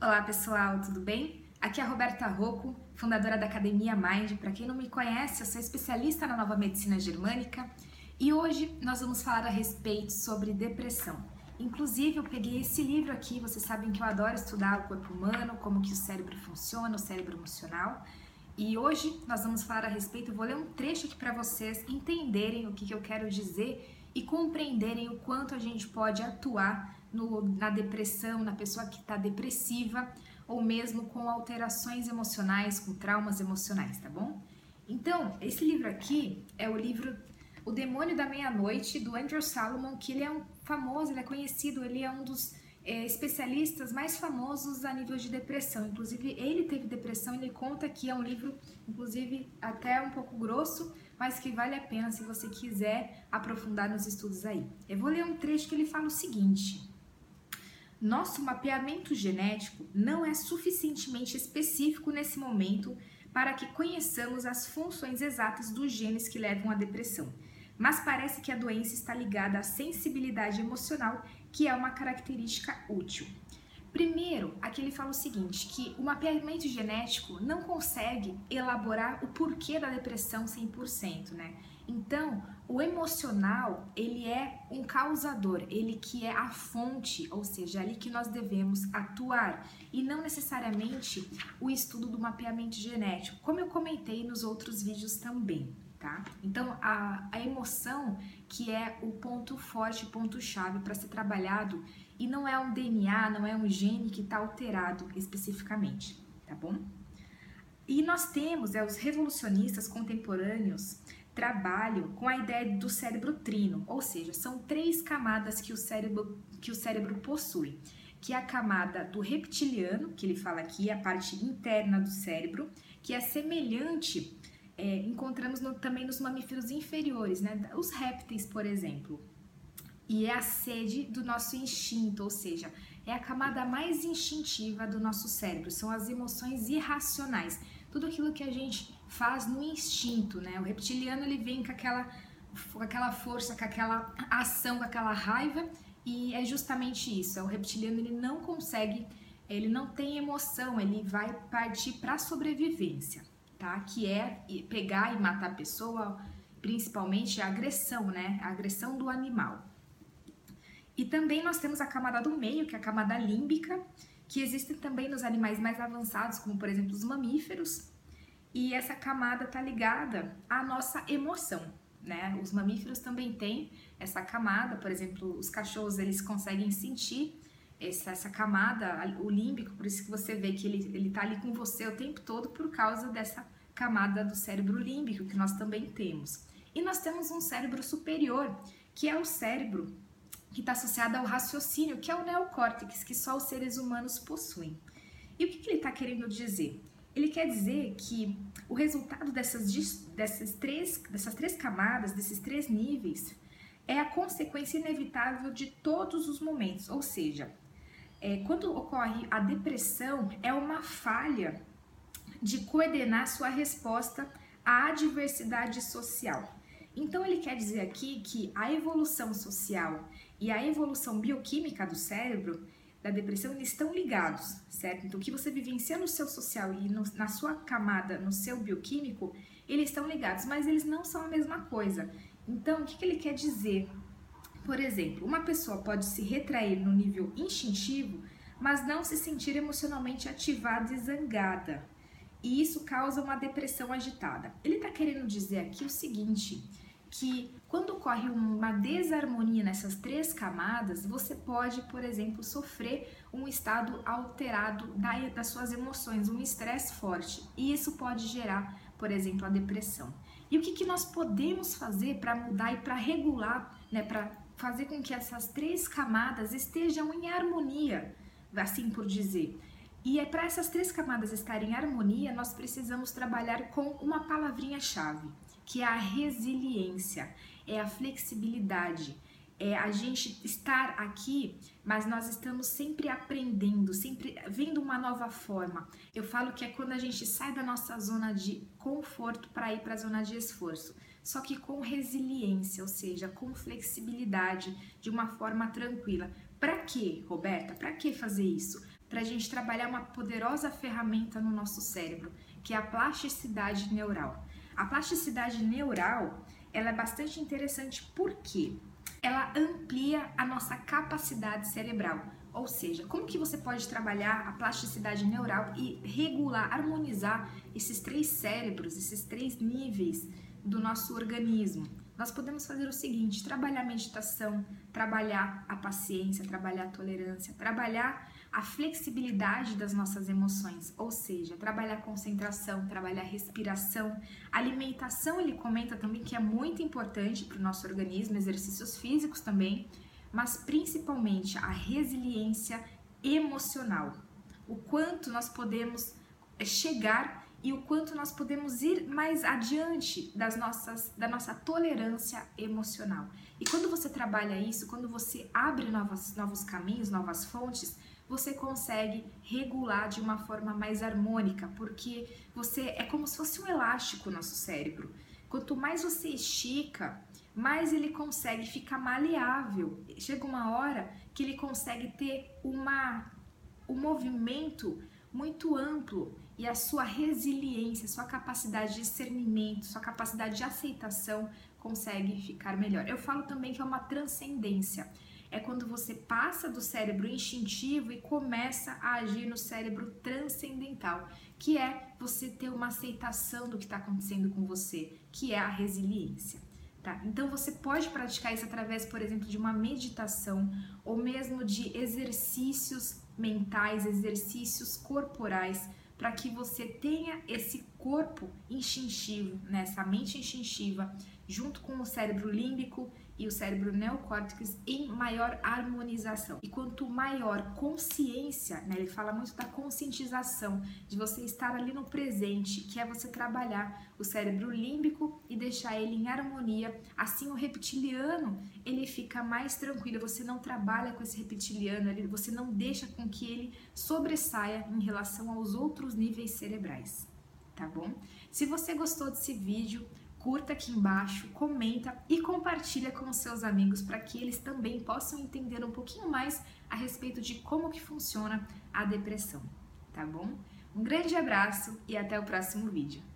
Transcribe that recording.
Olá pessoal, tudo bem? Aqui é a Roberta Rocco, fundadora da Academia Mind. Para quem não me conhece, eu sou especialista na nova medicina germânica e hoje nós vamos falar a respeito sobre depressão. Inclusive, eu peguei esse livro aqui, vocês sabem que eu adoro estudar o corpo humano, como que o cérebro funciona, o cérebro emocional. E hoje nós vamos falar a respeito, eu vou ler um trecho aqui para vocês entenderem o que, que eu quero dizer e compreenderem o quanto a gente pode atuar no, na depressão, na pessoa que está depressiva ou mesmo com alterações emocionais, com traumas emocionais, tá bom? Então, esse livro aqui é o livro O Demônio da Meia-Noite, do Andrew Salomon, que ele é um famoso, ele é conhecido, ele é um dos é, especialistas mais famosos a nível de depressão. Inclusive, ele teve depressão, ele conta que é um livro, inclusive, até um pouco grosso, mas que vale a pena se você quiser aprofundar nos estudos aí. Eu vou ler um trecho que ele fala o seguinte: nosso mapeamento genético não é suficientemente específico nesse momento para que conheçamos as funções exatas dos genes que levam à depressão, mas parece que a doença está ligada à sensibilidade emocional, que é uma característica útil. Primeiro, aqui ele fala o seguinte, que o mapeamento genético não consegue elaborar o porquê da depressão 100%, né? Então, o emocional, ele é um causador, ele que é a fonte, ou seja, é ali que nós devemos atuar, e não necessariamente o estudo do mapeamento genético, como eu comentei nos outros vídeos também, tá? Então, a, a emoção que é o ponto forte, ponto chave para ser trabalhado, e não é um DNA, não é um gene que está alterado especificamente, tá bom? E nós temos é, os revolucionistas contemporâneos trabalham com a ideia do cérebro trino, ou seja, são três camadas que o cérebro, que o cérebro possui, que é a camada do reptiliano, que ele fala aqui, a parte interna do cérebro, que é semelhante, é, encontramos no, também nos mamíferos inferiores, né? os répteis, por exemplo. E é a sede do nosso instinto, ou seja, é a camada mais instintiva do nosso cérebro, são as emoções irracionais, tudo aquilo que a gente faz no instinto, né? O reptiliano ele vem com aquela, com aquela força, com aquela ação, com aquela raiva e é justamente isso. É o reptiliano ele não consegue, ele não tem emoção, ele vai partir para sobrevivência, tá? Que é pegar e matar a pessoa, principalmente a agressão, né? A agressão do animal. E também nós temos a camada do meio, que é a camada límbica, que existe também nos animais mais avançados, como por exemplo os mamíferos, e essa camada está ligada à nossa emoção, né? Os mamíferos também têm essa camada, por exemplo, os cachorros eles conseguem sentir essa, essa camada, o límbico, por isso que você vê que ele, ele tá ali com você o tempo todo por causa dessa camada do cérebro límbico que nós também temos. E nós temos um cérebro superior, que é o cérebro que está associado ao raciocínio, que é o neocórtex, que só os seres humanos possuem. E o que, que ele está querendo dizer? Ele quer dizer que o resultado dessas, dessas, três, dessas três camadas, desses três níveis, é a consequência inevitável de todos os momentos. Ou seja, é, quando ocorre a depressão, é uma falha de coordenar sua resposta à adversidade social. Então, ele quer dizer aqui que a evolução social e a evolução bioquímica do cérebro da depressão eles estão ligados, certo? Então, o que você vivencia no seu social e no, na sua camada, no seu bioquímico, eles estão ligados, mas eles não são a mesma coisa. Então, o que, que ele quer dizer? Por exemplo, uma pessoa pode se retrair no nível instintivo, mas não se sentir emocionalmente ativada e zangada. E isso causa uma depressão agitada. Ele está querendo dizer aqui o seguinte: que quando ocorre uma desarmonia nessas três camadas, você pode, por exemplo, sofrer um estado alterado das suas emoções, um estresse forte, e isso pode gerar, por exemplo, a depressão. E o que, que nós podemos fazer para mudar e para regular, né, para fazer com que essas três camadas estejam em harmonia, assim por dizer? E é para essas três camadas estarem em harmonia, nós precisamos trabalhar com uma palavrinha-chave que é a resiliência, é a flexibilidade, é a gente estar aqui, mas nós estamos sempre aprendendo, sempre vendo uma nova forma. Eu falo que é quando a gente sai da nossa zona de conforto para ir para a zona de esforço, só que com resiliência, ou seja, com flexibilidade, de uma forma tranquila. Para quê, Roberta? Para que fazer isso? para a gente trabalhar uma poderosa ferramenta no nosso cérebro, que é a plasticidade neural. A plasticidade neural ela é bastante interessante porque ela amplia a nossa capacidade cerebral. Ou seja, como que você pode trabalhar a plasticidade neural e regular, harmonizar esses três cérebros, esses três níveis do nosso organismo? Nós podemos fazer o seguinte: trabalhar a meditação, trabalhar a paciência, trabalhar a tolerância, trabalhar a flexibilidade das nossas emoções, ou seja, trabalhar concentração, trabalhar respiração, alimentação. Ele comenta também que é muito importante para o nosso organismo, exercícios físicos também, mas principalmente a resiliência emocional. O quanto nós podemos eh, chegar e o quanto nós podemos ir mais adiante das nossas, da nossa tolerância emocional. E quando você trabalha isso, quando você abre novos, novos caminhos, novas fontes, você consegue regular de uma forma mais harmônica, porque você é como se fosse um elástico o nosso cérebro. Quanto mais você estica, mais ele consegue ficar maleável. Chega uma hora que ele consegue ter uma um movimento muito amplo e a sua resiliência, sua capacidade de discernimento, sua capacidade de aceitação consegue ficar melhor. Eu falo também que é uma transcendência. É quando você passa do cérebro instintivo e começa a agir no cérebro transcendental, que é você ter uma aceitação do que está acontecendo com você, que é a resiliência. Tá? Então você pode praticar isso através, por exemplo, de uma meditação ou mesmo de exercícios mentais, exercícios corporais, para que você tenha esse corpo instintivo, né, essa mente instintiva, junto com o cérebro límbico e o cérebro neocórtex em maior harmonização. E quanto maior consciência, né, ele fala muito da conscientização, de você estar ali no presente, que é você trabalhar o cérebro límbico e deixar ele em harmonia. Assim o reptiliano, ele fica mais tranquilo, você não trabalha com esse reptiliano, você não deixa com que ele sobressaia em relação aos outros níveis cerebrais, tá bom? Se você gostou desse vídeo, curta aqui embaixo, comenta e compartilha com os seus amigos para que eles também possam entender um pouquinho mais a respeito de como que funciona a depressão, tá bom? Um grande abraço e até o próximo vídeo.